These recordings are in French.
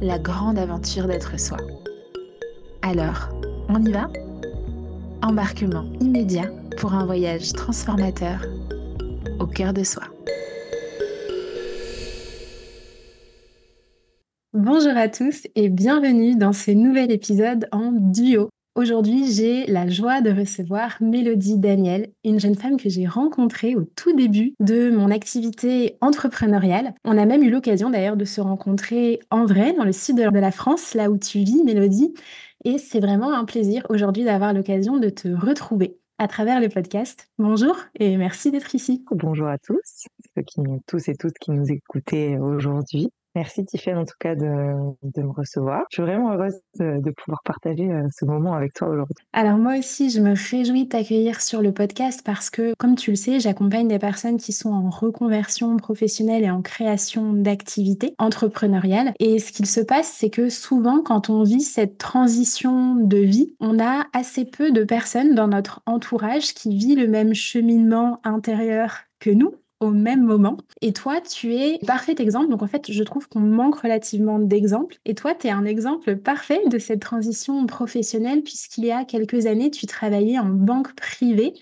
la grande aventure d'être soi. Alors, on y va? Embarquement immédiat pour un voyage transformateur au cœur de soi. Bonjour à tous et bienvenue dans ce nouvel épisode en duo Aujourd'hui, j'ai la joie de recevoir Mélodie Daniel, une jeune femme que j'ai rencontrée au tout début de mon activité entrepreneuriale. On a même eu l'occasion d'ailleurs de se rencontrer en vrai dans le sud de la France, là où tu vis, Mélodie. Et c'est vraiment un plaisir aujourd'hui d'avoir l'occasion de te retrouver à travers le podcast. Bonjour et merci d'être ici. Bonjour à tous, tous et toutes qui nous écoutez aujourd'hui. Merci Tiffany en tout cas de, me recevoir. Je suis vraiment heureuse de, pouvoir partager euh, ce moment avec toi aujourd'hui. Alors moi aussi, je me réjouis de t'accueillir sur le podcast parce que, comme tu le sais, j'accompagne des personnes qui sont en reconversion professionnelle et en création d'activités entrepreneuriales. Et ce qu'il se passe, c'est que souvent, quand on vit cette transition de vie, on a assez peu de personnes dans notre entourage qui vit le même cheminement intérieur que nous même moment. Et toi, tu es parfait exemple. Donc en fait, je trouve qu'on manque relativement d'exemples. Et toi, tu es un exemple parfait de cette transition professionnelle puisqu'il y a quelques années, tu travaillais en banque privée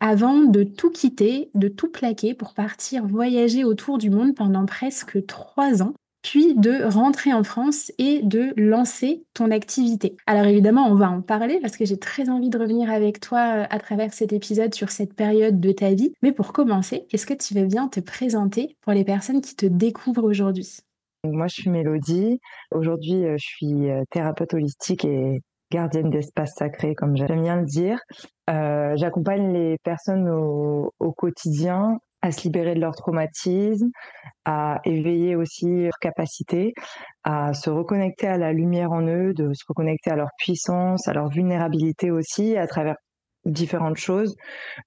avant de tout quitter, de tout plaquer pour partir voyager autour du monde pendant presque trois ans puis de rentrer en France et de lancer ton activité. Alors évidemment, on va en parler parce que j'ai très envie de revenir avec toi euh, à travers cet épisode sur cette période de ta vie. Mais pour commencer, est-ce que tu veux bien te présenter pour les personnes qui te découvrent aujourd'hui? Moi, je suis Mélodie. Aujourd'hui, euh, je suis euh, thérapeute holistique et gardienne d'espace sacré, comme j'aime bien le dire. J'accompagne les personnes au, au quotidien à se libérer de leur traumatisme, à éveiller aussi leur capacité, à se reconnecter à la lumière en eux, de se reconnecter à leur puissance, à leur vulnérabilité aussi, à travers différentes choses,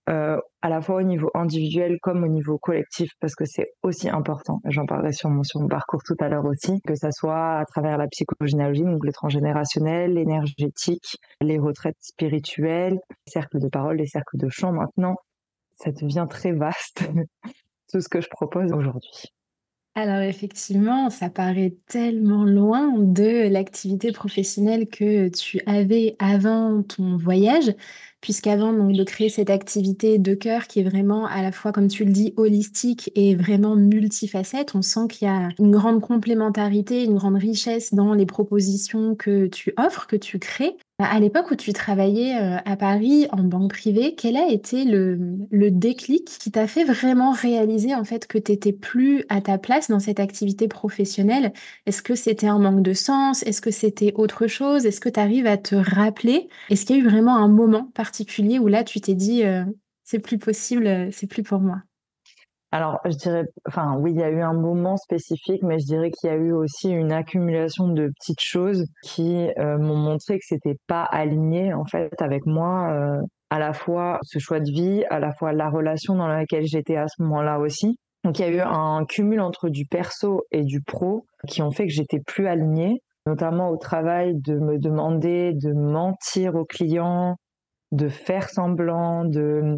euh, à la fois au niveau individuel comme au niveau collectif, parce que c'est aussi important. J'en parlerai sur mon, sur mon parcours tout à l'heure aussi, que ça soit à travers la psychogénéalogie, donc le transgénérationnel, l'énergétique, les retraites spirituelles, les cercles de parole, les cercles de chant maintenant, ça devient très vaste, tout ce que je propose aujourd'hui. Alors effectivement, ça paraît tellement loin de l'activité professionnelle que tu avais avant ton voyage, puisqu'avant donc de créer cette activité de cœur qui est vraiment à la fois, comme tu le dis, holistique et vraiment multifacette, on sent qu'il y a une grande complémentarité, une grande richesse dans les propositions que tu offres, que tu crées. À l'époque où tu travaillais euh, à Paris en banque privée, quel a été le, déclic qui t'a fait vraiment réaliser en fait que tu n'étais plus à ta place dans cette activité professionnelle? Est-ce que c'était un manque de sens? Est-ce que c'était autre chose? Est-ce que tu arrives à te rappeler? Est-ce qu'il y a eu vraiment un moment particulier où là tu t'es dit euh, c'est plus possible, c'est plus pour moi? Alors, je dirais, enfin, oui, il y a eu un moment spécifique, mais je dirais qu'il y a eu aussi une accumulation de petites choses qui euh, m'ont montré que c'était pas aligné, en fait, avec moi, euh, à la fois ce choix de vie, à la fois la relation dans laquelle j'étais à ce moment-là aussi. Donc, il y a eu un cumul entre du perso et du pro qui ont fait que j'étais plus alignée, notamment au travail de me demander de mentir aux clients, de faire semblant, de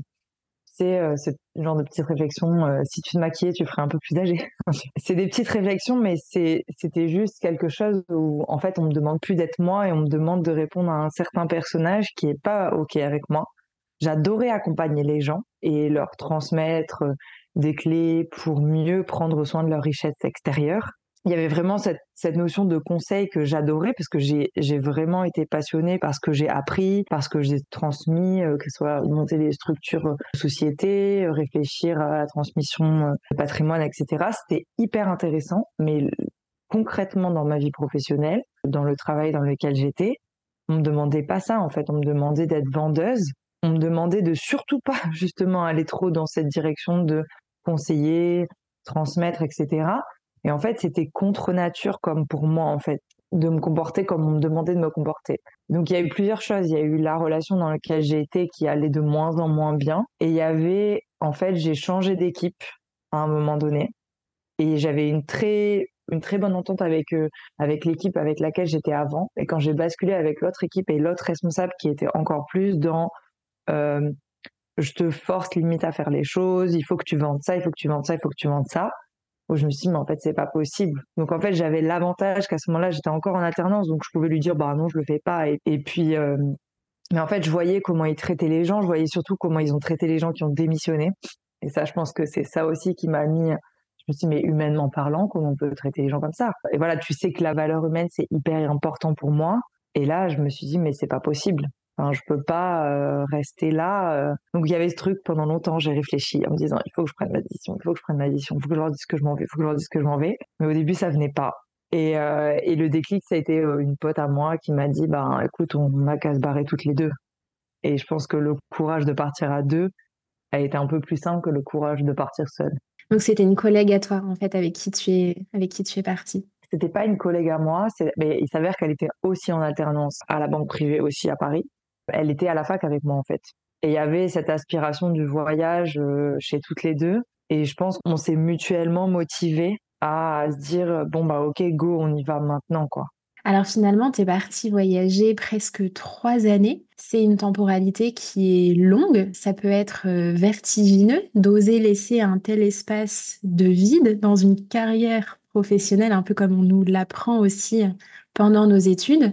c'est euh, ce genre de petites réflexions. Euh, si tu te maquillais, tu ferais un peu plus âgé. c'est des petites réflexions, mais c'était juste quelque chose où, en fait, on me demande plus d'être moi et on me demande de répondre à un certain personnage qui est pas OK avec moi. J'adorais accompagner les gens et leur transmettre euh, des clés pour mieux prendre soin de leur richesse extérieure. Il y avait vraiment cette, notion de conseil que j'adorais parce que j'ai vraiment été passionnée par ce que j'ai appris, parce que j'ai transmis, euh, que ce soit monter des structures euh, de société, euh, réfléchir à la transmission de patrimoine, etc. C'était hyper intéressant, mais concrètement dans ma vie professionnelle, dans le travail dans lequel j'étais, on me demandait pas ça en fait, on me demandait d'être vendeuse, on me demandait de surtout pas justement aller trop dans cette direction de conseiller, transmettre, etc. Et en fait, c'était contre nature comme pour moi, en fait, de me comporter comme on me demandait de me comporter. Donc il y a eu plusieurs choses. Il y a eu la relation dans laquelle j'ai été qui allait de moins en moins bien. Et il y avait, en fait, j'ai changé d'équipe à un moment donné. Et j'avais une très, une très bonne entente avec, euh, avec l'équipe avec laquelle j'étais avant. Et quand j'ai basculé avec l'autre équipe et l'autre responsable qui était encore plus dans euh, je te force limite à faire les choses, il faut que tu vendes ça, il faut que tu vendes ça, il faut que tu vendes ça où je me suis dit, mais en fait, c'est pas possible. Donc, en fait, j'avais l'avantage qu'à ce moment-là, j'étais encore en alternance, donc je pouvais lui dire, bah non, je le fais pas. Et, puis, euh, mais en fait, je voyais comment ils traitaient les gens, je voyais surtout comment ils ont traité les gens qui ont démissionné. Et ça, je pense que c'est ça aussi qui m'a mis, je me suis dit, mais humainement parlant, comment on peut traiter les gens comme ça? Et voilà, tu sais que la valeur humaine, c'est hyper important pour moi. Et là, je me suis dit, mais c'est pas possible. Enfin, je peux pas euh, rester là. Euh. Donc il y avait ce truc pendant longtemps, j'ai réfléchi en me disant il faut que je prenne ma décision, il faut que je prenne ma décision, il faut que je leur dise que je m'en vais, il faut que je leur dise que je m'en vais. Mais au début ça venait pas. Et, euh, et le déclic ça a été une pote à moi qui m'a dit ben écoute on a qu'à se barrer toutes les deux. Et je pense que le courage de partir à deux a été un peu plus simple que le courage de partir seul. Donc c'était une collègue à toi en fait avec qui tu es avec qui tu es partie. C'était pas une collègue à moi, mais il s'avère qu'elle était aussi en alternance à la banque privée aussi à Paris elle était à la fac avec moi en fait. Et il y avait cette aspiration du voyage euh, chez toutes les deux. Et je pense qu'on s'est mutuellement motivés à se dire bon bah ok go on y va maintenant quoi. Alors finalement, tu es parti voyager presque trois années. C'est une temporalité qui est longue. Ça peut être euh, vertigineux d'oser laisser un tel espace de vide dans une carrière professionnelle, un peu comme on nous l'apprend aussi pendant nos études.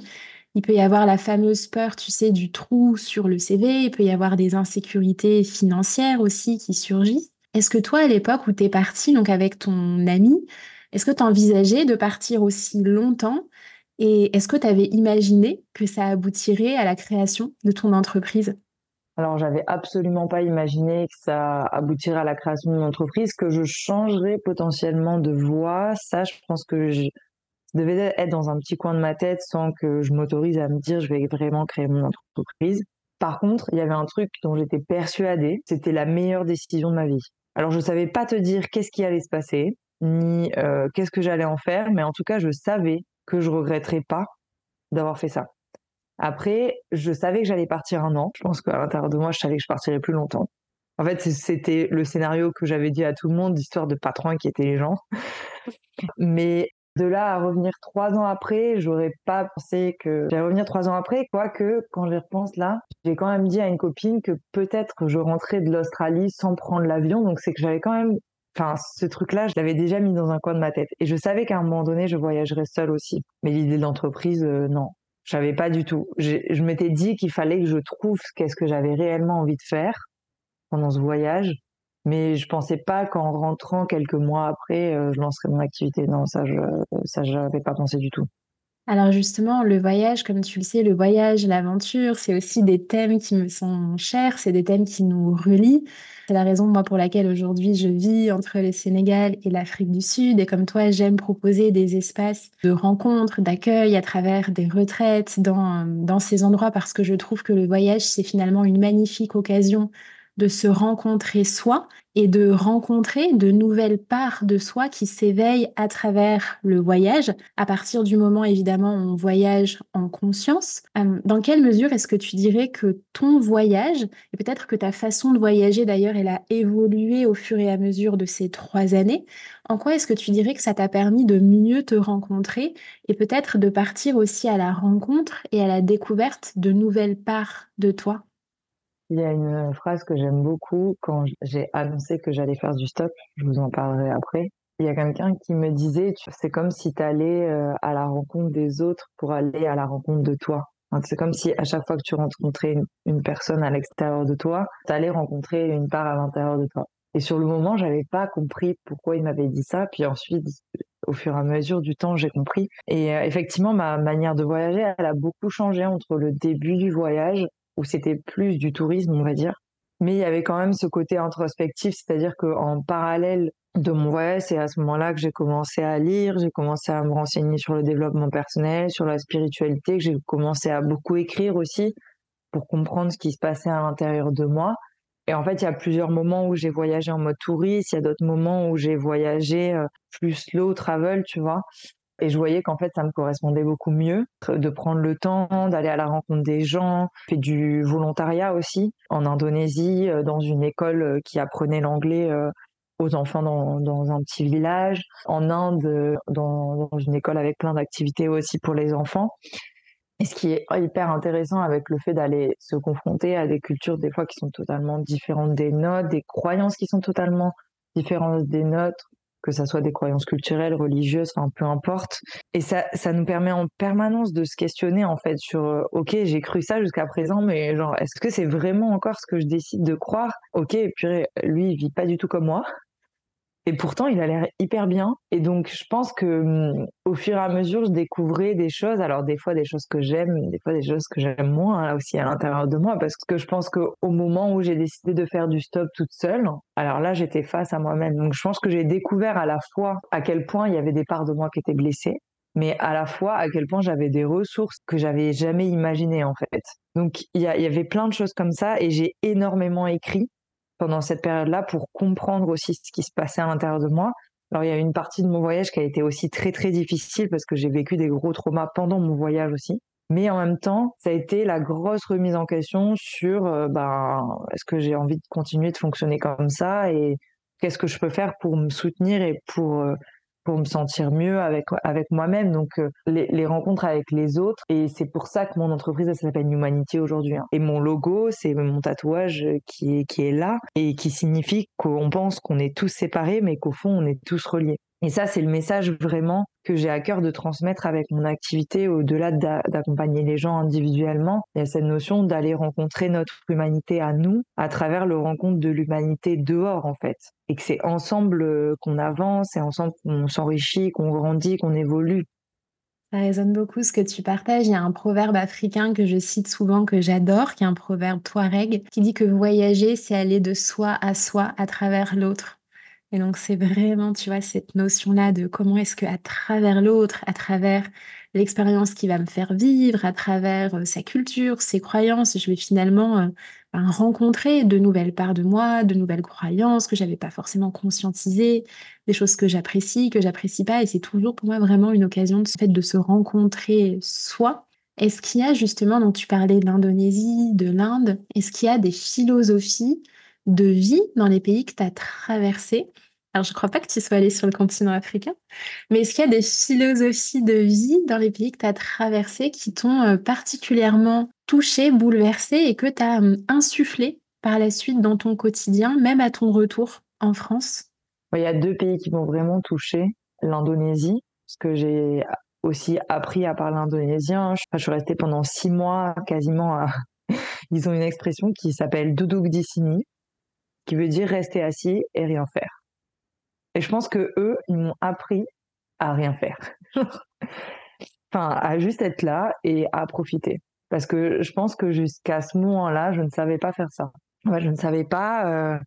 Il peut y avoir la fameuse peur, tu sais, du trou sur le CV. Il peut y avoir des insécurités financières aussi qui surgissent. Est-ce que toi, à l'époque où tu es parti, donc avec ton ami, est-ce que tu envisageais de partir aussi longtemps? Et est-ce que tu avais imaginé que ça aboutirait à la création de ton entreprise? Alors, j'avais absolument pas imaginé que ça aboutirait à la création d'une entreprise, que je changerais potentiellement de voie. Ça, je pense que je, devait être dans un petit coin de ma tête sans que je m'autorise à me dire je vais vraiment créer mon entreprise. Par contre, il y avait un truc dont j'étais persuadée, c'était la meilleure décision de ma vie. Alors je savais pas te dire qu'est-ce qui allait se passer, ni euh, qu'est-ce que j'allais en faire, mais en tout cas je savais que je regretterais pas d'avoir fait ça. Après, je savais que j'allais partir un an. Je pense qu'à l'intérieur de moi, je savais que je partirais plus longtemps. En fait, c'était le scénario que j'avais dit à tout le monde, d'histoire de pas trop inquiéter les gens. Mais de là à revenir trois ans après, j'aurais pas pensé que j'allais revenir trois ans après, quoique quand j'y repense là, j'ai quand même dit à une copine que peut-être je rentrais de l'Australie sans prendre l'avion, donc c'est que j'avais quand même, enfin ce truc-là, je l'avais déjà mis dans un coin de ma tête, et je savais qu'à un moment donné, je voyagerais seule aussi. Mais l'idée de l'entreprise, euh, non, j'avais pas du tout. Je m'étais dit qu'il fallait que je trouve qu'est-ce que j'avais réellement envie de faire pendant ce voyage mais je pensais pas qu'en rentrant quelques mois après, euh, je lancerais mon activité. Non, ça, je ça, j'avais pas pensé du tout. Alors justement, le voyage, comme tu le sais, le voyage, l'aventure, c'est aussi des thèmes qui me sont chers, c'est des thèmes qui nous relient. C'est la raison, moi, pour laquelle aujourd'hui je vis entre le Sénégal et l'Afrique du Sud. Et comme toi, j'aime proposer des espaces de rencontres, d'accueil à travers des retraites dans, dans ces endroits parce que je trouve que le voyage, c'est finalement une magnifique occasion de se rencontrer soi et de rencontrer de nouvelles parts de soi qui s'éveillent à travers le voyage, à partir du moment évidemment où on voyage en conscience. Euh, dans quelle mesure est-ce que tu dirais que ton voyage, et peut-être que ta façon de voyager d'ailleurs, elle a évolué au fur et à mesure de ces trois années, en quoi est-ce que tu dirais que ça t'a permis de mieux te rencontrer et peut-être de partir aussi à la rencontre et à la découverte de nouvelles parts de toi? Il y a une phrase que j'aime beaucoup quand j'ai annoncé que j'allais faire du stop, je vous en parlerai après. Il y a quelqu'un qui me disait, c'est comme si tu allais euh, à la rencontre des autres pour aller à la rencontre de toi. C'est comme si à chaque fois que tu rencontrais une, personne à l'extérieur de toi, tu allais rencontrer une part à l'intérieur de toi. Et sur le moment, j'avais pas compris pourquoi il m'avait dit ça. Puis ensuite, au fur et à mesure du temps, j'ai compris. Et effectivement, ma manière de voyager, elle a beaucoup changé entre le début du voyage, où c'était plus du tourisme, on va dire. Mais il y avait quand même ce côté introspectif, c'est-à-dire qu'en parallèle de mon voyage, c'est à ce moment-là que j'ai commencé à lire, j'ai commencé à me renseigner sur le développement personnel, sur la spiritualité, que j'ai commencé à beaucoup écrire aussi pour comprendre ce qui se passait à l'intérieur de moi. Et en fait, il y a plusieurs moments où j'ai voyagé en mode touriste, il y a d'autres moments où j'ai voyagé euh, plus slow travel, tu vois. Et je voyais qu'en fait, ça me correspondait beaucoup mieux de prendre le temps d'aller à la rencontre des gens. Fait du volontariat aussi en Indonésie, euh, dans une école euh, qui apprenait l'anglais aux enfants dans, dans, un petit village. En Inde, dans, dans une école avec plein d'activités aussi pour les enfants. Et ce qui est hyper intéressant avec le fait d'aller se confronter à des cultures des fois qui sont totalement différentes des nôtres, des croyances qui sont totalement différentes des nôtres, que ça soit des croyances culturelles, religieuses, enfin peu importe. Et ça, ça nous permet en permanence de se questionner en fait sur, euh, ok, j'ai cru ça jusqu'à présent, mais genre, est-ce que c'est vraiment encore ce que je décide de croire? Ok, puis lui, il vit pas du tout comme moi. Et pourtant, il a l'air hyper bien. Et donc, je pense que hum, au fur et à mesure, je découvrais des choses. Alors, des fois, des choses que j'aime, des fois, des choses que j'aime moins, là aussi à l'intérieur de moi. Parce que je pense qu'au moment où j'ai décidé de faire du stop toute seule, alors là, j'étais face à moi-même. Donc, je pense que j'ai découvert à la fois à quel point il y avait des parts de moi qui étaient blessées, mais à la fois à quel point j'avais des ressources que j'avais jamais imaginées, en fait. Donc, il y avait plein de choses comme ça et j'ai énormément écrit pendant cette période-là pour comprendre aussi ce qui se passait à l'intérieur de moi. Alors il y a une partie de mon voyage qui a été aussi très très difficile parce que j'ai vécu des gros traumas pendant mon voyage aussi. Mais en même temps, ça a été la grosse remise en question sur euh, ben, est-ce que j'ai envie de continuer de fonctionner comme ça et qu'est-ce que je peux faire pour me soutenir et pour euh, pour me sentir mieux avec avec moi-même. Donc euh, les, les, rencontres avec les autres et c'est pour ça que mon entreprise elle s'appelle Humanity aujourd'hui. Hein. Et mon logo, c'est mon tatouage qui est qui est là et qui signifie qu'on pense qu'on est tous séparés, mais qu'au fond on est tous reliés. Et ça, c'est le message vraiment que j'ai à cœur de transmettre avec mon activité, au-delà d'accompagner les gens individuellement. Il y a cette notion d'aller rencontrer notre humanité à nous à travers le rencontre de l'humanité dehors, en fait. Et que c'est ensemble euh, qu'on avance, et ensemble qu'on s'enrichit, qu'on grandit, qu'on évolue. Ça résonne beaucoup ce que tu partages. Il y a un proverbe africain que je cite souvent, que j'adore, qui est un proverbe touareg, qui dit que voyager, c'est aller de soi à soi à travers l'autre. Et donc, c'est vraiment, tu vois, cette notion-là de comment est-ce que à travers l'autre, à travers l'expérience qui va me faire vivre, à travers euh, sa culture, ses croyances, je vais finalement euh, ben, rencontrer de nouvelles parts de moi, de nouvelles croyances que j'avais pas forcément conscientisées, des choses que j'apprécie, que j'apprécie pas. Et c'est toujours pour moi vraiment une occasion de, fait, de se rencontrer soi. Est-ce qu'il y a justement, donc tu parlais de l'Indonésie, de l'Inde, est-ce qu'il y a des philosophies de vie dans les pays que tu as traversés. Alors, je ne crois pas que tu sois allé sur le continent africain, mais est-ce qu'il y a des philosophies de vie dans les pays que tu as traversés qui t'ont euh, particulièrement touché, bouleversé et que tu as hum, insufflé par la suite dans ton quotidien, même à ton retour en France? Il y a deux pays qui m'ont vraiment touché. L'Indonésie, parce que j'ai aussi appris à parler indonésien. Je suis restée pendant six mois quasiment à... Ils ont une expression qui s'appelle duduk di sini, qui veut dire rester assis et rien faire. Et je pense que eux, ils m'ont appris à rien faire. enfin, à juste être là et à profiter. Parce que je pense que jusqu'à ce moment-là, je ne savais pas faire ça. je ne savais pas euh,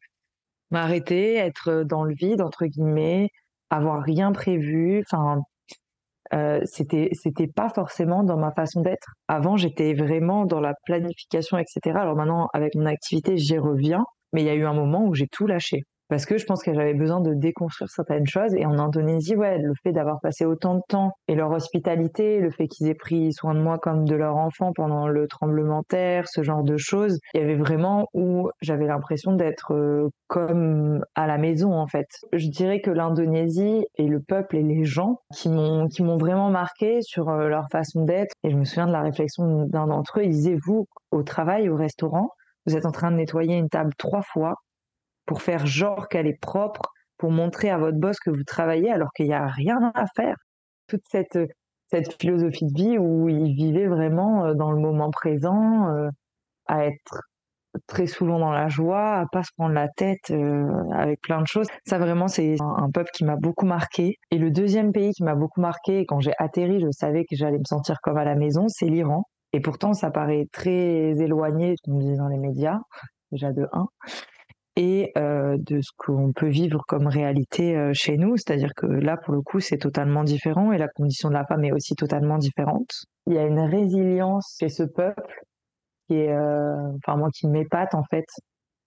m'arrêter, être dans le vide, entre guillemets, avoir rien prévu. Enfin, euh, c'était pas forcément dans ma façon d'être. Avant, j'étais vraiment dans la planification, etc. Alors maintenant, avec mon activité, j'y reviens. Mais il y a eu un moment où j'ai tout lâché. Parce que je pense que j'avais besoin de déconstruire certaines choses. Et en Indonésie, ouais, le fait d'avoir passé autant de temps et leur hospitalité, le fait qu'ils aient pris soin de moi comme de leur enfant pendant le tremblement de terre, ce genre de choses, il y avait vraiment où j'avais l'impression d'être euh, comme à la maison, en fait. Je dirais que l'Indonésie et le peuple et les gens qui m'ont, qui m'ont vraiment marqué sur euh, leur façon d'être. Et je me souviens de la réflexion d'un d'entre eux. Ils disaient, vous, au travail, au restaurant, vous êtes en train de nettoyer une table trois fois pour faire genre qu'elle est propre, pour montrer à votre boss que vous travaillez alors qu'il n'y a rien à faire. Toute cette, philosophie de vie où ils vivaient vraiment euh, dans le moment présent, euh, à être très souvent dans la joie, à pas se prendre la tête euh, avec plein de choses. Ça vraiment, c'est un, peuple qui m'a beaucoup marqué. Et le deuxième pays qui m'a beaucoup marqué, quand j'ai atterri, je savais que j'allais me sentir comme à la maison, c'est l'Iran. Et pourtant, ça paraît très éloigné qu'on dit dans les médias, déjà de 1 et euh, de ce qu'on peut vivre comme réalité euh, chez nous. C'est-à-dire que là, pour le coup, c'est totalement différent et la condition de la femme est aussi totalement différente. Il y a une résilience chez ce peuple qui euh, enfin moi, qui m'épate en fait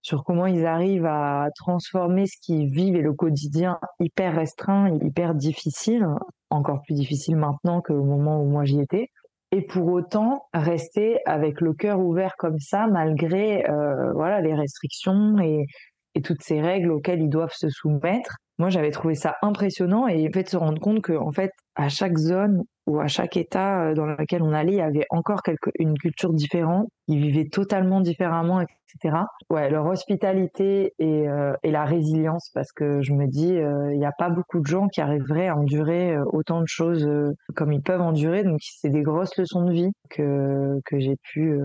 sur comment ils arrivent à transformer ce qu'ils vivent et le quotidien hyper restreint, hyper difficile, encore plus difficile maintenant qu'au moment où moi j'y étais, et pour autant rester avec le cœur ouvert comme ça malgré euh, voilà les restrictions et, et, toutes ces règles auxquelles ils doivent se soumettre. Moi, j'avais trouvé ça impressionnant et fait de se rendre compte que en fait, à chaque zone ou à chaque état euh, dans lequel on allait, il y avait encore une culture différente. Ils vivaient totalement différemment, etc. Ouais, leur hospitalité et, euh, et la résilience, parce que je me dis, euh, il n'y a pas beaucoup de gens qui arriveraient à endurer autant de choses comme ils peuvent endurer. Donc, c'est des grosses leçons de vie que, que j'ai pu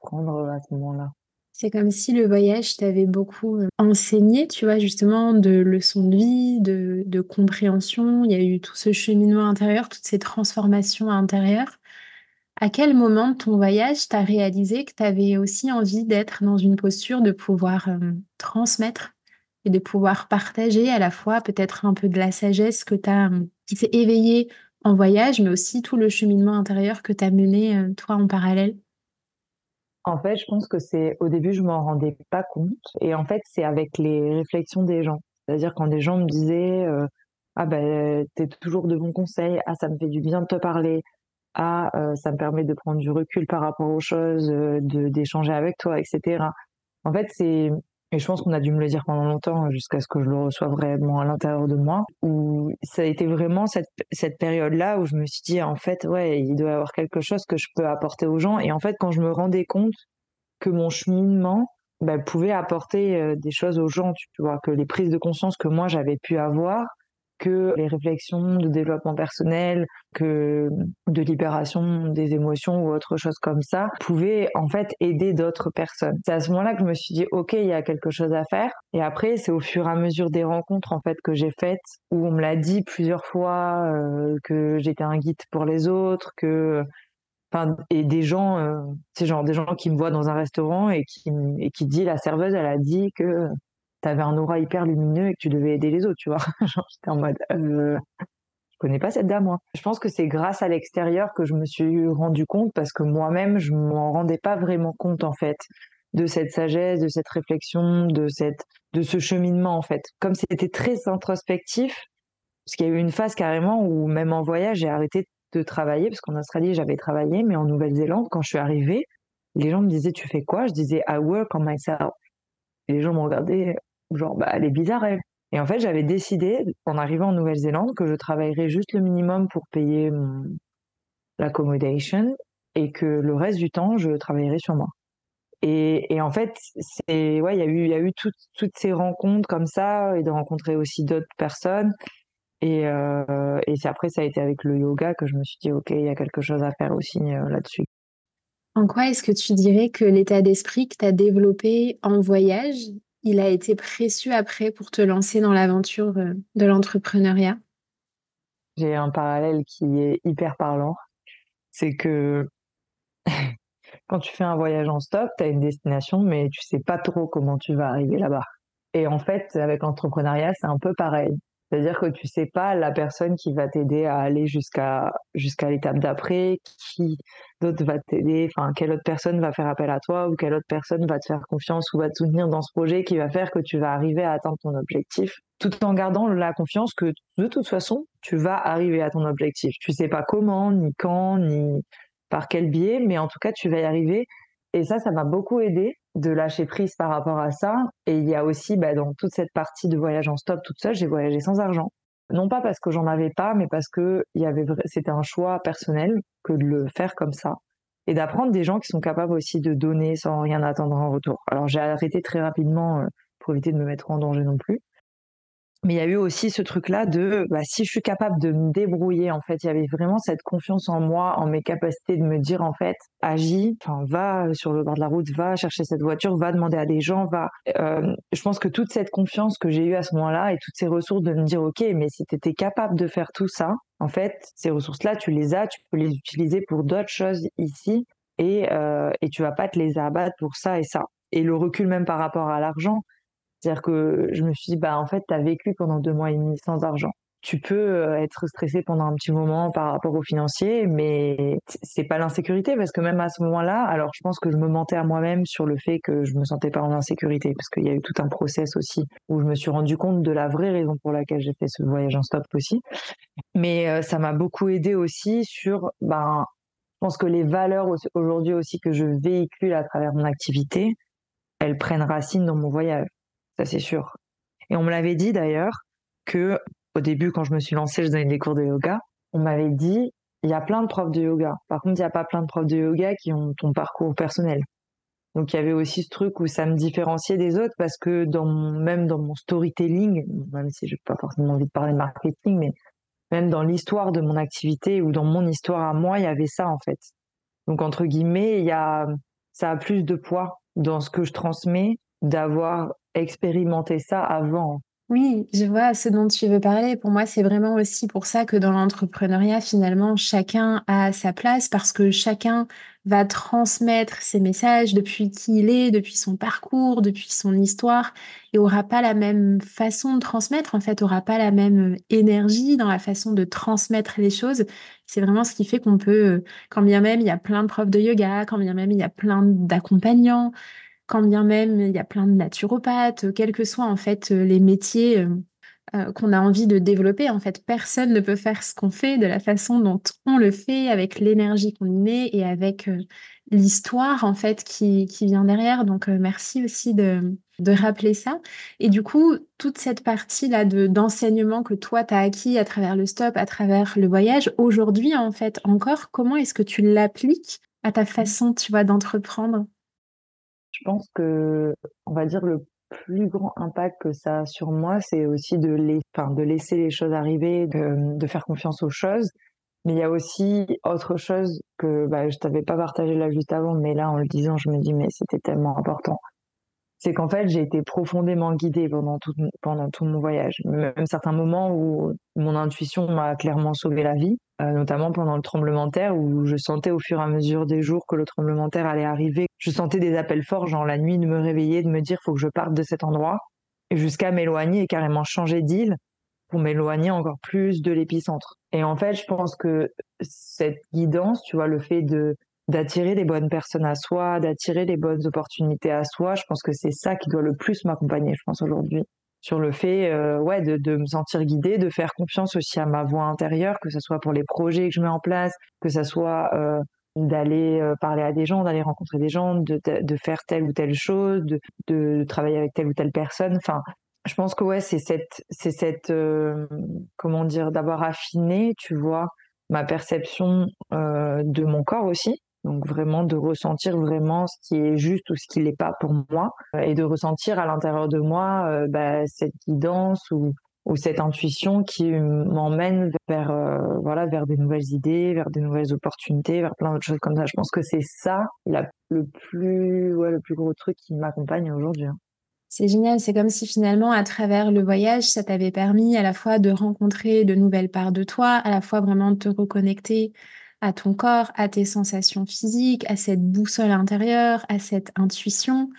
prendre à ce moment-là. C'est comme si le voyage t'avait beaucoup euh, enseigné, tu vois, justement, de leçons de vie, de, compréhension. Il y a eu tout ce cheminement intérieur, toutes ces transformations intérieures. À quel moment de ton voyage t'as réalisé que tu avais aussi envie d'être dans une posture de pouvoir euh, transmettre et de pouvoir partager à la fois peut-être un peu de la sagesse que as, euh, qui s'est éveillée en voyage, mais aussi tout le cheminement intérieur que tu as mené toi en parallèle? En fait, je pense que c'est au début, je m'en rendais pas compte. Et en fait, c'est avec les réflexions des gens. C'est-à-dire quand des gens me disaient euh, Ah ben, t'es toujours de bons conseils, ah, ça me fait du bien de te parler, ah, euh, ça me permet de prendre du recul par rapport aux choses, euh, de d'échanger avec toi, etc. En fait, c'est. Et je pense qu'on a dû me le dire pendant longtemps, jusqu'à ce que je le reçoive réellement à l'intérieur de moi, où ça a été vraiment cette, cette période-là où je me suis dit, en fait, ouais, il doit y avoir quelque chose que je peux apporter aux gens. Et en fait, quand je me rendais compte que mon cheminement bah, pouvait apporter euh, des choses aux gens, tu vois, que les prises de conscience que moi j'avais pu avoir, que les réflexions de développement personnel, que de libération des émotions ou autre chose comme ça, pouvaient en fait aider d'autres personnes. C'est à ce moment-là que je me suis dit, ok, il y a quelque chose à faire. Et après, c'est au fur et à mesure des rencontres en fait que j'ai faites, où on me l'a dit plusieurs fois euh, que j'étais un guide pour les autres, que et des gens, euh, genre des gens qui me voient dans un restaurant et qui, et qui dit la serveuse, elle a dit que tu avais un aura hyper lumineux et que tu devais aider les autres, tu vois. Genre, j'étais en mode, euh, je connais pas cette dame, moi. Je pense que c'est grâce à l'extérieur que je me suis rendu compte parce que moi-même, je m'en rendais pas vraiment compte, en fait, de cette sagesse, de cette réflexion, de cette, de ce cheminement, en fait. Comme c'était très introspectif, parce qu'il y a eu une phase carrément où, même en voyage, j'ai arrêté de travailler, parce qu'en Australie, j'avais travaillé, mais en Nouvelle-Zélande, quand je suis arrivée, les gens me disaient, tu fais quoi? Je disais, I work on myself. Et les gens me regardaient, genre, bah, elle est bizarre, elle. Et en fait, j'avais décidé, en arrivant en Nouvelle-Zélande, que je travaillerais juste le minimum pour payer l'accommodation et que le reste du temps, je travaillerais sur moi. Et, et en fait, c'est, ouais, il y a eu, y a eu toutes ces rencontres comme ça et de rencontrer aussi d'autres personnes. Et, euh, et c'est après, ça a été avec le yoga que je me suis dit, OK, il y a quelque chose à faire aussi euh, là-dessus. En quoi est-ce que tu dirais que l'état d'esprit que tu as développé en voyage il a été précieux après pour te lancer dans l'aventure euh, de l'entrepreneuriat J'ai un parallèle qui est hyper parlant. C'est que quand tu fais un voyage en stop, tu as une destination, mais tu sais pas trop comment tu vas arriver là-bas. Et en fait, avec l'entrepreneuriat, c'est un peu pareil. C'est-à-dire que tu sais pas la personne qui va t'aider à aller jusqu'à jusqu'à l'étape d'après, qui d'autre va t'aider, enfin quelle autre personne va faire appel à toi ou quelle autre personne va te faire confiance ou va te soutenir dans ce projet qui va faire que tu vas arriver à atteindre ton objectif, tout en gardant la confiance que de toute façon tu vas arriver à ton objectif. Tu sais pas comment, ni quand, ni par quel biais, mais en tout cas tu vas y arriver. Et ça, ça m'a beaucoup aidé de lâcher prise par rapport à ça. Et il y a aussi, bah, dans toute cette partie de voyage en stop toute seule, j'ai voyagé sans argent. Non pas parce que j'en avais pas, mais parce que y avait, c'était un choix personnel que de le faire comme ça. Et d'apprendre des gens qui sont capables aussi de donner sans rien attendre en retour. Alors j'ai arrêté très rapidement euh, pour éviter de me mettre en danger non plus. Mais il y a eu aussi ce truc-là de bah, si je suis capable de me débrouiller, en fait, il y avait vraiment cette confiance en moi, en mes capacités de me dire en fait, agis, va sur le bord de la route, va chercher cette voiture, va demander à des gens, va. Euh, je pense que toute cette confiance que j'ai eue à ce moment-là et toutes ces ressources de me dire ok, mais si tu étais capable de faire tout ça, en fait, ces ressources-là, tu les as, tu peux les utiliser pour d'autres choses ici et euh, et tu vas pas te les abattre pour ça et ça. Et le recul même par rapport à l'argent, c'est-à-dire que je me suis dit, bah, en fait, tu as vécu pendant deux mois et demi sans argent. Tu peux euh, être stressé pendant un petit moment par rapport au financier, mais c'est pas l'insécurité parce que même à ce moment-là, alors je pense que je me mentais à moi-même sur le fait que je me sentais pas en insécurité parce qu'il y a eu tout un process aussi où je me suis rendu compte de la vraie raison pour laquelle j'ai fait ce voyage en stop aussi. Mais euh, ça m'a beaucoup aidé aussi sur, ben, je pense que les valeurs aujourd'hui aussi que je véhicule à travers mon activité, elles prennent racine dans mon voyage ça c'est sûr. Et on me l'avait dit d'ailleurs que au début, quand je me suis lancée, je donnais des cours de yoga. On m'avait dit, il y a plein de profs de yoga. Par contre, il n'y a pas plein de profs de yoga qui ont ton parcours personnel. Donc il y avait aussi ce truc où ça me différenciait des autres parce que même dans mon storytelling, même si je n'ai pas forcément envie de parler marketing, mais même dans l'histoire de mon activité ou dans mon histoire à moi, il y avait ça en fait. Donc entre guillemets, il y a ça a plus de poids dans ce que je transmets d'avoir expérimenter ça avant. Oui, je vois ce dont tu veux parler. Pour moi, c'est vraiment aussi pour ça que dans l'entrepreneuriat, finalement, chacun a sa place parce que chacun va transmettre ses messages depuis qui il est, depuis son parcours, depuis son histoire et aura pas la même façon de transmettre, en fait, aura pas la même énergie dans la façon de transmettre les choses. C'est vraiment ce qui fait qu'on peut, quand bien même il y a plein de profs de yoga, quand bien même il y a plein d'accompagnants, quand bien même il y a plein de naturopathes, quels que soient en fait euh, les métiers euh, euh, qu'on a envie de développer. En fait, personne ne peut faire ce qu'on fait de la façon dont on le fait, avec l'énergie qu'on y met et avec l'histoire en fait qui, qui, vient derrière. Donc, merci aussi de, de, rappeler ça. Et du coup, toute cette partie-là d'enseignement que toi, tu as acquis à travers le stop, à travers le voyage, aujourd'hui, en fait, encore, comment est-ce que tu l'appliques à ta façon, tu vois, d'entreprendre? Je pense que, on va dire, le plus grand impact que ça a sur moi, c'est aussi de, les, de laisser les choses arriver, de, de, faire confiance aux choses. Mais il y a aussi autre chose que bah, je t'avais pas partagé là juste avant, mais là en le disant, je me dis mais c'était tellement important c'est qu'en fait, j'ai été profondément guidée pendant tout, pendant tout mon voyage. Même certains moments où mon intuition m'a clairement sauvé la vie, euh, notamment pendant le tremblement de terre, où je sentais au fur et à mesure des jours que le tremblement de terre allait arriver. Je sentais des appels forts, genre la nuit, de me réveiller, de me dire faut que je parte de cet endroit, jusqu'à m'éloigner et carrément changer d'île pour m'éloigner encore plus de l'épicentre. Et en fait, je pense que cette guidance, tu vois, le fait de d'attirer les bonnes personnes à soi, d'attirer les bonnes opportunités à soi. Je pense que c'est ça qui doit le plus m'accompagner, je pense, aujourd'hui. Sur le fait euh, ouais, de, me sentir guidée, de faire confiance aussi à ma voix intérieure, que ce soit pour les projets que je mets en place, que ce soit euh, d'aller euh, parler à des gens, d'aller rencontrer des gens, de, faire telle ou telle chose, de, travailler avec telle ou telle personne. Enfin, je pense que ouais, c'est cette, c'est cette, comment dire, d'avoir affiné, tu vois, ma perception de mon corps aussi, donc vraiment de ressentir vraiment ce qui est juste ou ce qui n'est pas pour moi euh, et de ressentir à l'intérieur de moi euh, bah, cette guidance ou, ou cette intuition qui m'emmène vers euh, voilà vers des nouvelles idées, vers des nouvelles opportunités, vers plein d'autres choses comme ça. Je pense que c'est ça le plus ouais, le plus gros truc qui m'accompagne aujourd'hui. Hein. C'est génial, c'est comme si finalement à travers le voyage, ça t'avait permis à la fois de rencontrer de nouvelles parts de toi, à la fois vraiment de te reconnecter à ton corps, à tes sensations physiques, à cette boussole intérieure, à cette intuition,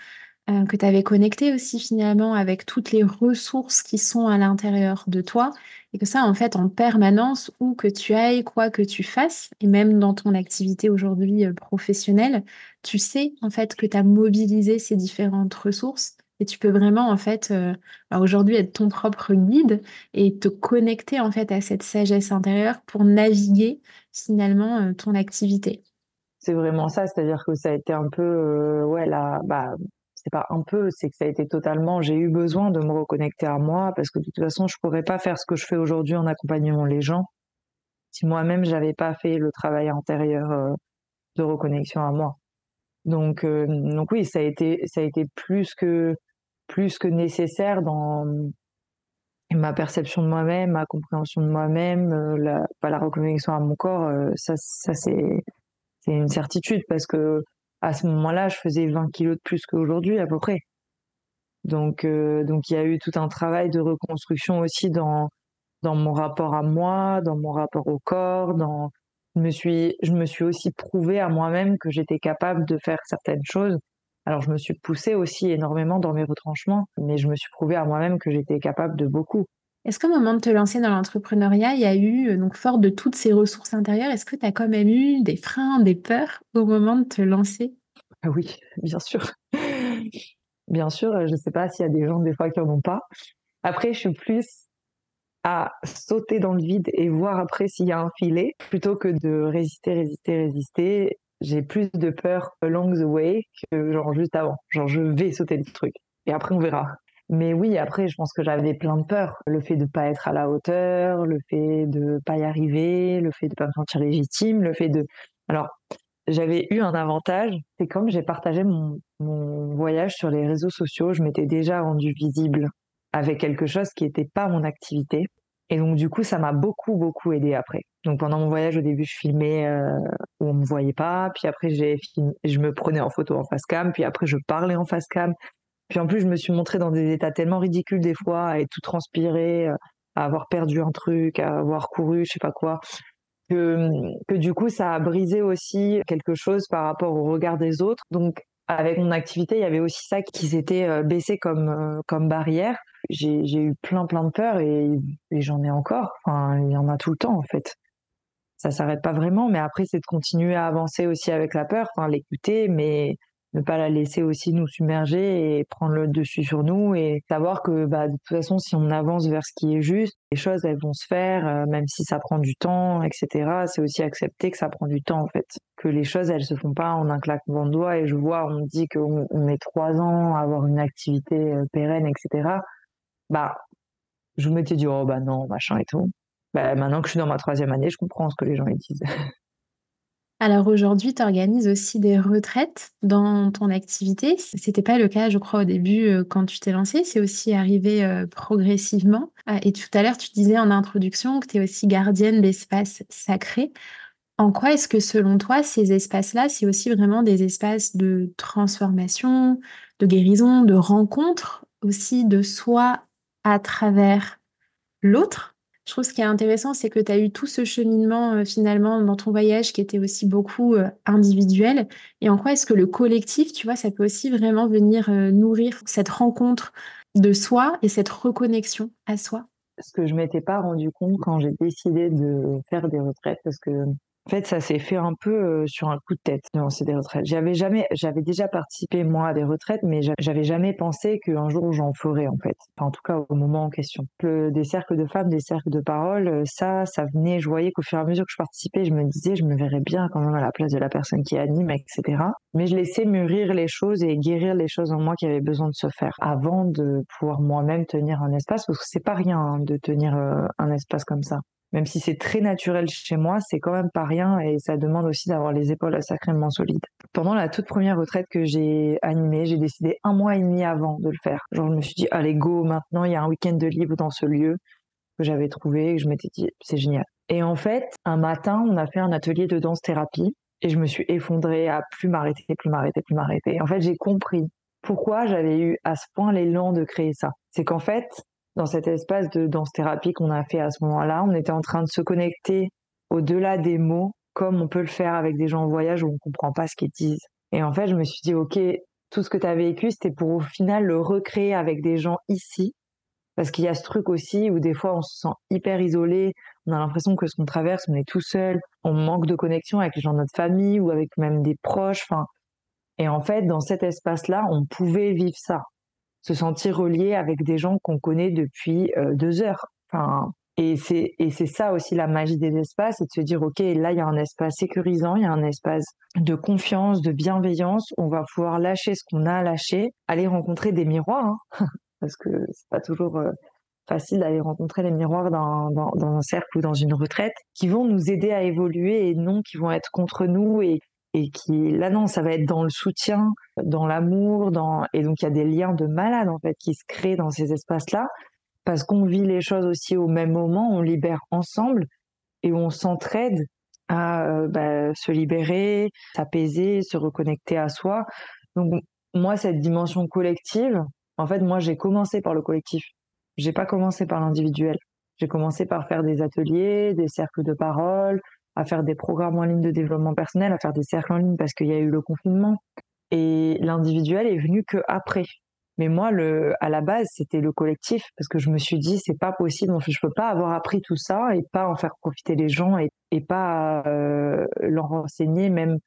euh, que tu avais connecté aussi finalement avec toutes les ressources qui sont à l'intérieur de toi. Et que ça, en fait, en permanence, où que tu ailles, quoi que tu fasses, et même dans ton activité aujourd'hui euh, professionnelle, tu sais en fait que tu as mobilisé ces différentes ressources et tu peux vraiment, en fait, euh, bah, aujourd'hui être ton propre guide et te connecter, en fait, à cette sagesse intérieure pour naviguer finalement euh, ton activité. C'est vraiment ça, c'est-à-dire que ça a été un peu, euh, ouais, là, bah, c'est pas un peu, c'est que ça a été totalement, j'ai eu besoin de me reconnecter à moi parce que de toute façon, je pourrais pas faire ce que je fais aujourd'hui en accompagnant les gens si moi-même j'avais pas fait le travail intérieur de reconnexion à moi. Donc, donc oui, ça a été, ça a été plus que plus que nécessaire dans ma perception de moi-même, ma compréhension de moi-même, euh, la, pas la reconnexion à mon corps, euh, ça, ça c'est c'est une certitude parce que à ce moment-là, je faisais 20 kilos de plus qu'aujourd'hui à peu près. Donc euh, donc il y a eu tout un travail de reconstruction aussi dans dans mon rapport à moi, dans mon rapport au corps, dans je me suis je me suis aussi prouvé à moi-même que j'étais capable de faire certaines choses alors, je me suis poussée aussi énormément dans mes retranchements, mais je me suis prouvé à moi-même que j'étais capable de beaucoup. Est-ce qu'au moment de te lancer dans l'entrepreneuriat, il y a eu, euh, donc fort de toutes ces ressources intérieures, est-ce que tu as quand même eu des freins, des peurs au moment de te lancer? Ah Oui, bien sûr. bien sûr, je ne sais pas s'il y a des gens des fois qui n'en ont pas. Après, je suis plus à sauter dans le vide et voir après s'il y a un filet, plutôt que de résister, résister, résister j'ai plus de peur along the way que genre juste avant. Genre je vais sauter le truc et après on verra. Mais oui, après je pense que j'avais plein de peurs. Le fait de pas être à la hauteur, le fait de pas y arriver, le fait de pas me sentir légitime, le fait de. Alors j'avais eu un avantage, c'est comme j'ai partagé mon, mon voyage sur les réseaux sociaux, je m'étais déjà rendue visible avec quelque chose qui n'était pas mon activité. Et donc, du coup, ça m'a beaucoup, beaucoup aidé après. Donc, pendant mon voyage, au début, je filmais euh, où on me voyait pas. Puis après, j'ai je me prenais en photo en face cam. Puis après, je parlais en face cam. Puis en plus, je me suis montrée dans des états tellement ridicules des fois, à être tout transpiré, euh, à avoir perdu un truc, à avoir couru, je sais pas quoi. Que, que du coup, ça a brisé aussi quelque chose par rapport au regard des autres. Donc, avec mon activité, il y avait aussi ça qui s'était euh, baissé comme, euh, comme barrière. J'ai eu plein, plein de peurs et, j'en ai encore. Enfin, il y en a tout le temps, en fait. Ça s'arrête pas vraiment, mais après, c'est de continuer à avancer aussi avec la peur, enfin, l'écouter, mais ne pas la laisser aussi nous submerger et prendre le dessus sur nous et savoir que bah, de toute façon, si on avance vers ce qui est juste, les choses, elles vont se faire, euh, même si ça prend du temps, etc. C'est aussi accepter que ça prend du temps, en fait. Que les choses, elles se font pas en un claquement de doigts et je vois, on me dit qu'on met trois ans à avoir une activité euh, pérenne, etc. Bah, je m'étais dit, oh bah non, machin et tout. Bah, maintenant que je suis dans ma troisième année, je comprends ce que les gens disent. Alors aujourd'hui, tu organises aussi des retraites dans ton activité. C'était pas le cas, je crois, au début euh, quand tu t'es lancé. C'est aussi arrivé euh, progressivement. Ah, et tout à l'heure, tu disais en introduction que tu es aussi gardienne d'espaces sacrés. En quoi est-ce que selon toi, ces espaces-là, c'est aussi vraiment des espaces de transformation, de guérison, de rencontre aussi de soi à travers l'autre je trouve ce qui est intéressant, c'est que tu as eu tout ce cheminement euh, finalement dans ton voyage qui était aussi beaucoup euh, individuel. Et en quoi est-ce que le collectif, tu vois, ça peut aussi vraiment venir euh, nourrir cette rencontre de soi et cette reconnexion à soi? Ce que je m'étais pas rendu compte quand j'ai décidé de faire des retraites, parce que en fait, ça s'est fait un peu sur un coup de tête de lancer des retraites. J'avais déjà participé moi à des retraites, mais j'avais jamais pensé qu'un jour j'en ferais en fait. en tout cas, au moment en question. des cercles de femmes, des cercles de parole, ça, ça venait. Je voyais qu'au fur et à mesure que je participais, je me disais, je me verrais bien quand même à la place de la personne qui anime, etc. Mais je laissais mûrir les choses et guérir les choses en moi qui avaient besoin de se faire avant de pouvoir moi-même tenir un espace, parce que c'est pas rien hein, de tenir un espace comme ça même si c'est très naturel chez moi, c'est quand même pas rien et ça demande aussi d'avoir les épaules sacrément solides. Pendant la toute première retraite que j'ai animée, j'ai décidé un mois et demi avant de le faire. Genre, je me suis dit, allez, go, maintenant, il y a un week-end de libre dans ce lieu que j'avais trouvé et je m'étais dit, c'est génial. Et en fait, un matin, on a fait un atelier de danse-thérapie et je me suis effondrée à plus m'arrêter, plus m'arrêter, plus m'arrêter. En fait, j'ai compris pourquoi j'avais eu à ce point l'élan de créer ça. C'est qu'en fait, dans cet espace de danse-thérapie qu'on a fait à ce moment-là. On était en train de se connecter au-delà des mots, comme on peut le faire avec des gens en voyage où on comprend pas ce qu'ils disent. Et en fait, je me suis dit, OK, tout ce que tu as vécu, c'était pour au final le recréer avec des gens ici. Parce qu'il y a ce truc aussi où des fois on se sent hyper isolé, on a l'impression que ce qu'on traverse, on est tout seul, on manque de connexion avec les gens de notre famille ou avec même des proches. Enfin, et en fait, dans cet espace-là, on pouvait vivre ça se sentir relié avec des gens qu'on connaît depuis euh, deux heures. Enfin, et c'est et c'est ça aussi la magie des espaces, c'est de se dire ok là il y a un espace sécurisant, il y a un espace de confiance, de bienveillance, on va pouvoir lâcher ce qu'on a lâché, aller rencontrer des miroirs, hein, parce que c'est pas toujours euh, facile d'aller rencontrer les miroirs dans, dans, dans, un cercle ou dans une retraite, qui vont nous aider à évoluer et non qui vont être contre nous et et qui là non ça va être dans le soutien dans l'amour dans et donc il y a des liens de malade en fait qui se créent dans ces espaces là parce qu'on vit les choses aussi au même moment, on libère ensemble et on s'entraide à euh, bah, se libérer, s'apaiser, se reconnecter à soi. Donc moi, cette dimension collective, en fait, moi, j'ai commencé par le collectif. J'ai pas commencé par l'individuel. J'ai commencé par faire des ateliers, des cercles de parole, à faire des programmes en ligne de développement personnel, à faire des cercles en ligne parce qu'il y a eu le confinement. Et l'individuel est venu que après. Mais moi, à la base, c'était le collectif parce que je me suis dit, c'est pas possible. Je peux pas avoir appris tout ça et pas en faire profiter les gens et, et pas euh, leur enseigner. Même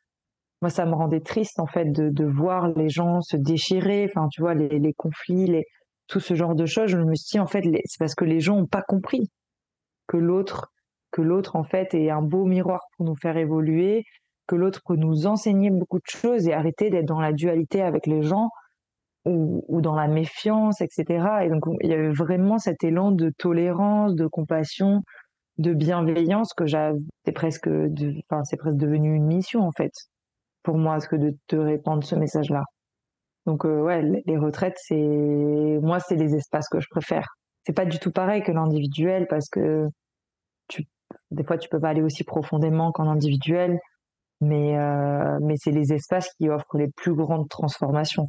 moi, ça me rendait triste en fait de, voir les gens se déchirer. Enfin, tu vois, les, conflits, tout ce genre de choses. Je me suis dit, en fait, c'est parce que les gens ont pas compris que l'autre, que l'autre en fait est un beau miroir pour nous faire évoluer, que l'autre peut nous enseigner beaucoup de choses et arrêter d'être dans la dualité avec les gens ou, dans la méfiance, etc. Et donc, il y avait vraiment cet élan de tolérance, de compassion, de bienveillance que j'avais presque, enfin, c'est presque devenu une mission, en fait, pour moi, ce que de te répandre ce message-là. Donc, euh, ouais, les retraites, c'est, moi, c'est les espaces que je préfère. C'est pas du tout pareil que l'individuel parce que tu, des fois, tu peux pas aller aussi profondément qu'en individuel, mais, euh, mais c'est les espaces qui offrent les plus grandes transformations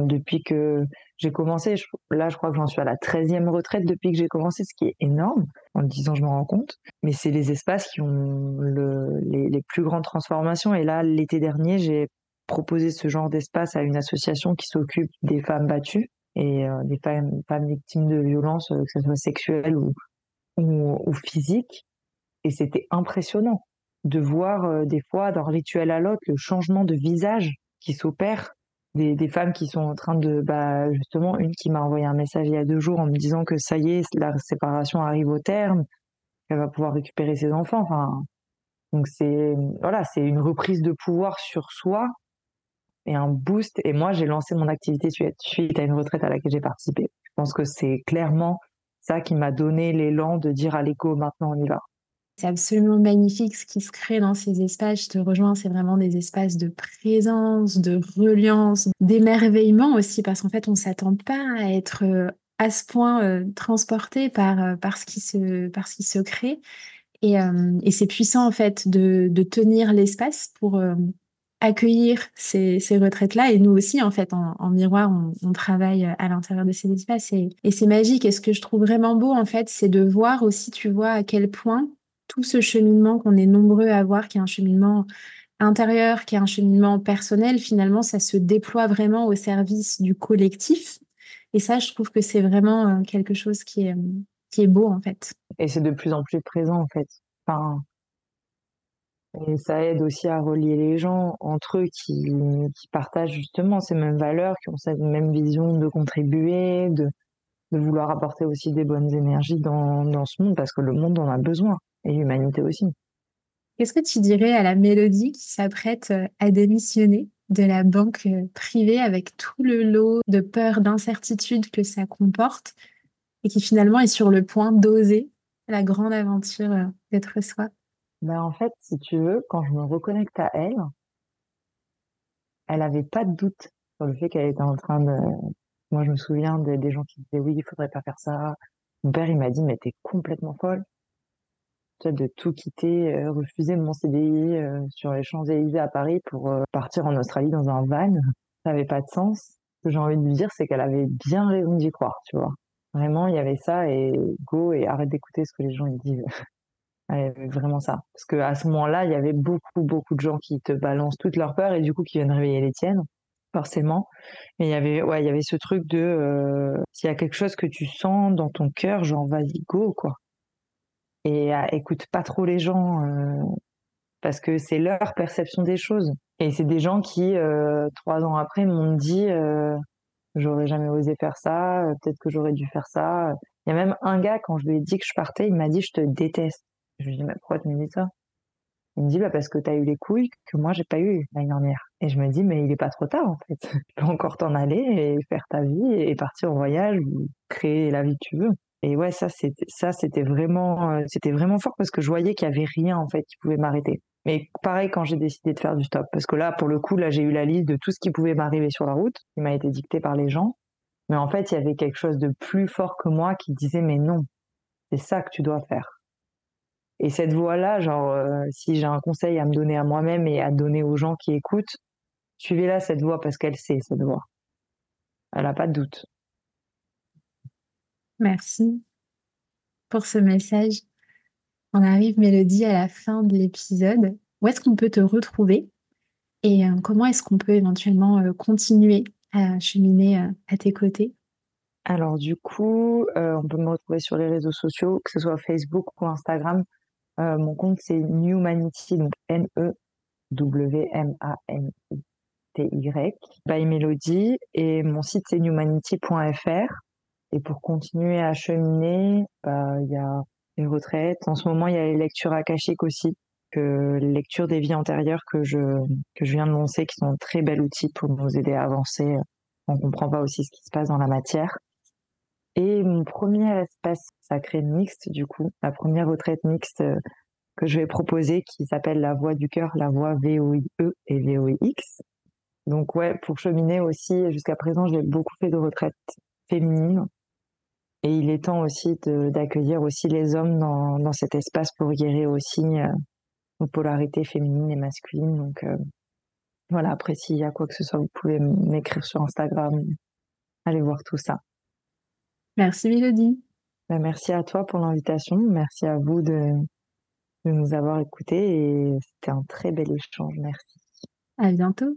depuis que j'ai commencé, là, je crois que j'en suis à la 13e retraite depuis que j'ai commencé, ce qui est énorme. En 10 ans, je me rends compte. Mais c'est les espaces qui ont le, les, les, plus grandes transformations. Et là, l'été dernier, j'ai proposé ce genre d'espace à une association qui s'occupe des femmes battues et euh, des femmes, femmes, victimes de violences, euh, que ce soit sexuelles ou, ou physiques. Et c'était impressionnant de voir euh, des fois d'un rituel à l'autre le changement de visage qui s'opère des, des, femmes qui sont en train de, bah, justement, une qui m'a envoyé un message il y a deux jours en me disant que ça y est, la séparation arrive au terme, qu'elle va pouvoir récupérer ses enfants. Enfin, donc c'est, voilà, c'est une reprise de pouvoir sur soi et un boost. Et moi, j'ai lancé mon activité suite à une retraite à laquelle j'ai participé. Je pense que c'est clairement ça qui m'a donné l'élan de dire à l'écho, maintenant on y va. C'est absolument magnifique ce qui se crée dans ces espaces. Je te rejoins, c'est vraiment des espaces de présence, de reliance, d'émerveillement aussi, parce qu'en fait, on ne s'attend pas à être euh, à ce point euh, transporté par, euh, par, ce qui se, par ce qui se crée. Et, et c'est puissant, en fait, de, de tenir l'espace pour accueillir ces, ces retraites-là. Et nous aussi, en fait, en, miroir, on, on, travaille à l'intérieur de ces espaces. Et, et c'est magique. Et ce que je trouve vraiment beau, en fait, c'est de voir aussi, tu vois, à quel point tout ce cheminement qu'on est nombreux à avoir, qui est un cheminement intérieur, qui est un cheminement personnel, finalement, ça se déploie vraiment au service du collectif. Et ça, je trouve que c'est vraiment euh, quelque chose qui est, qui est beau, en fait. Et c'est de plus en plus présent, en fait. Enfin, et ça aide aussi à relier les gens entre eux qui, qui partagent justement ces mêmes valeurs, qui ont cette même vision de contribuer, de, de vouloir apporter aussi des bonnes énergies dans, dans ce monde, parce que le monde en a besoin et l'humanité aussi. Qu'est-ce que tu dirais à la Mélodie qui s'apprête euh, à démissionner de la banque euh, privée avec tout le lot de peur, d'incertitude que ça comporte et qui finalement est sur le point d'oser la grande aventure euh, d'être soi? Ben En fait, si tu veux, quand je me reconnecte à elle, elle n'avait pas de doute sur le fait qu'elle était en train de... Moi, je me souviens des, des gens qui disaient oui, il faudrait pas faire ça. Mon père, il m'a dit, mais t'es complètement folle de tout quitter, euh, refuser mon CDI euh, sur les Champs-Élysées à Paris pour euh, partir en Australie dans un van. Ça n'avait pas de sens. Ce que j'ai envie de lui dire, c'est qu'elle avait bien raison d'y croire, tu vois. Vraiment, il y avait ça et go et arrête d'écouter ce que les gens ils disent. Avait vraiment ça. Parce que à ce moment-là, il y avait beaucoup, beaucoup de gens qui te balancent toutes leurs peurs et du coup qui viennent réveiller les tiennes, forcément. Mais il y avait, ouais, il y avait ce truc de s'il y a quelque chose que tu sens dans ton cœur, genre vas-y go quoi et euh, écoute pas trop les gens euh, parce que c'est leur perception des choses. Et c'est des gens qui, euh, trois ans après, m'ont dit euh, j'aurais jamais osé faire ça, peut-être que j'aurais dû faire ça. Il y a même un gars, quand je lui ai dit que je partais, il m'a dit je te déteste. Je lui ai dit mais pourquoi tu me dis ça? Il me dit bah parce que tu as eu les couilles que moi j'ai pas eu l'année dernière. Et je me dis mais il est pas trop tard en fait. Tu peux encore t'en aller et faire ta vie et partir en voyage ou créer la vie que tu veux. Et ouais, ça, euh, c'était vraiment fort parce que je voyais qu'il y avait rien, en fait, qui pouvait m'arrêter. Mais pareil quand j'ai décidé de faire du stop. Parce que là, pour le coup, là, j'ai eu la liste de tout ce qui pouvait m'arriver sur la route, qui m'a été dicté par les gens. Mais en fait, il y avait quelque chose de plus fort que moi qui disait mais non, c'est ça que tu dois faire. Et cette voix-là, genre, euh, si j'ai un conseil à me donner à moi-même et à donner aux gens qui écoutent, suivez-la cette voix parce qu'elle sait cette voix. Elle n'a pas de doute. Merci pour ce message. On arrive, Mélodie, à la fin de l'épisode. Où est-ce qu'on peut te retrouver et euh, comment est-ce qu'on peut éventuellement euh, continuer à cheminer euh, à tes côtés? Alors du coup, on peut me retrouver sur les réseaux sociaux, que ce soit Facebook ou Instagram. mon compte c'est Newmanity, donc N-E-W-M-A-N-I-T-Y, by Melody, et mon site c'est newmanity.fr. Et pour continuer à cheminer, bah, il y a les retraites. En ce moment, il y a les lectures akashiques aussi, que les lectures des vies antérieures que je, que je viens de lancer, qui sont un très bel outil pour nous aider à avancer. On comprend pas aussi ce qui se passe dans la matière. Et mon premier espace sacré mixte, du coup, la première retraite mixte euh, que je vais proposer, qui s'appelle la voix du cœur, la voix VOIE et VOIX. Donc ouais, pour cheminer aussi, jusqu'à présent, j'ai beaucoup fait de retraites féminines et il est temps aussi d'accueillir aussi les hommes dans, dans, cet espace pour guérir aussi euh, nos polarités féminines et masculines. Donc euh, voilà, après s'il y a quoi que ce soit, vous pouvez m'écrire sur Instagram. Allez voir tout ça. Merci Mélodie. Ben, merci à toi pour l'invitation. Merci à vous de, de nous avoir écoutés et c'était un très bel échange. Merci. À bientôt.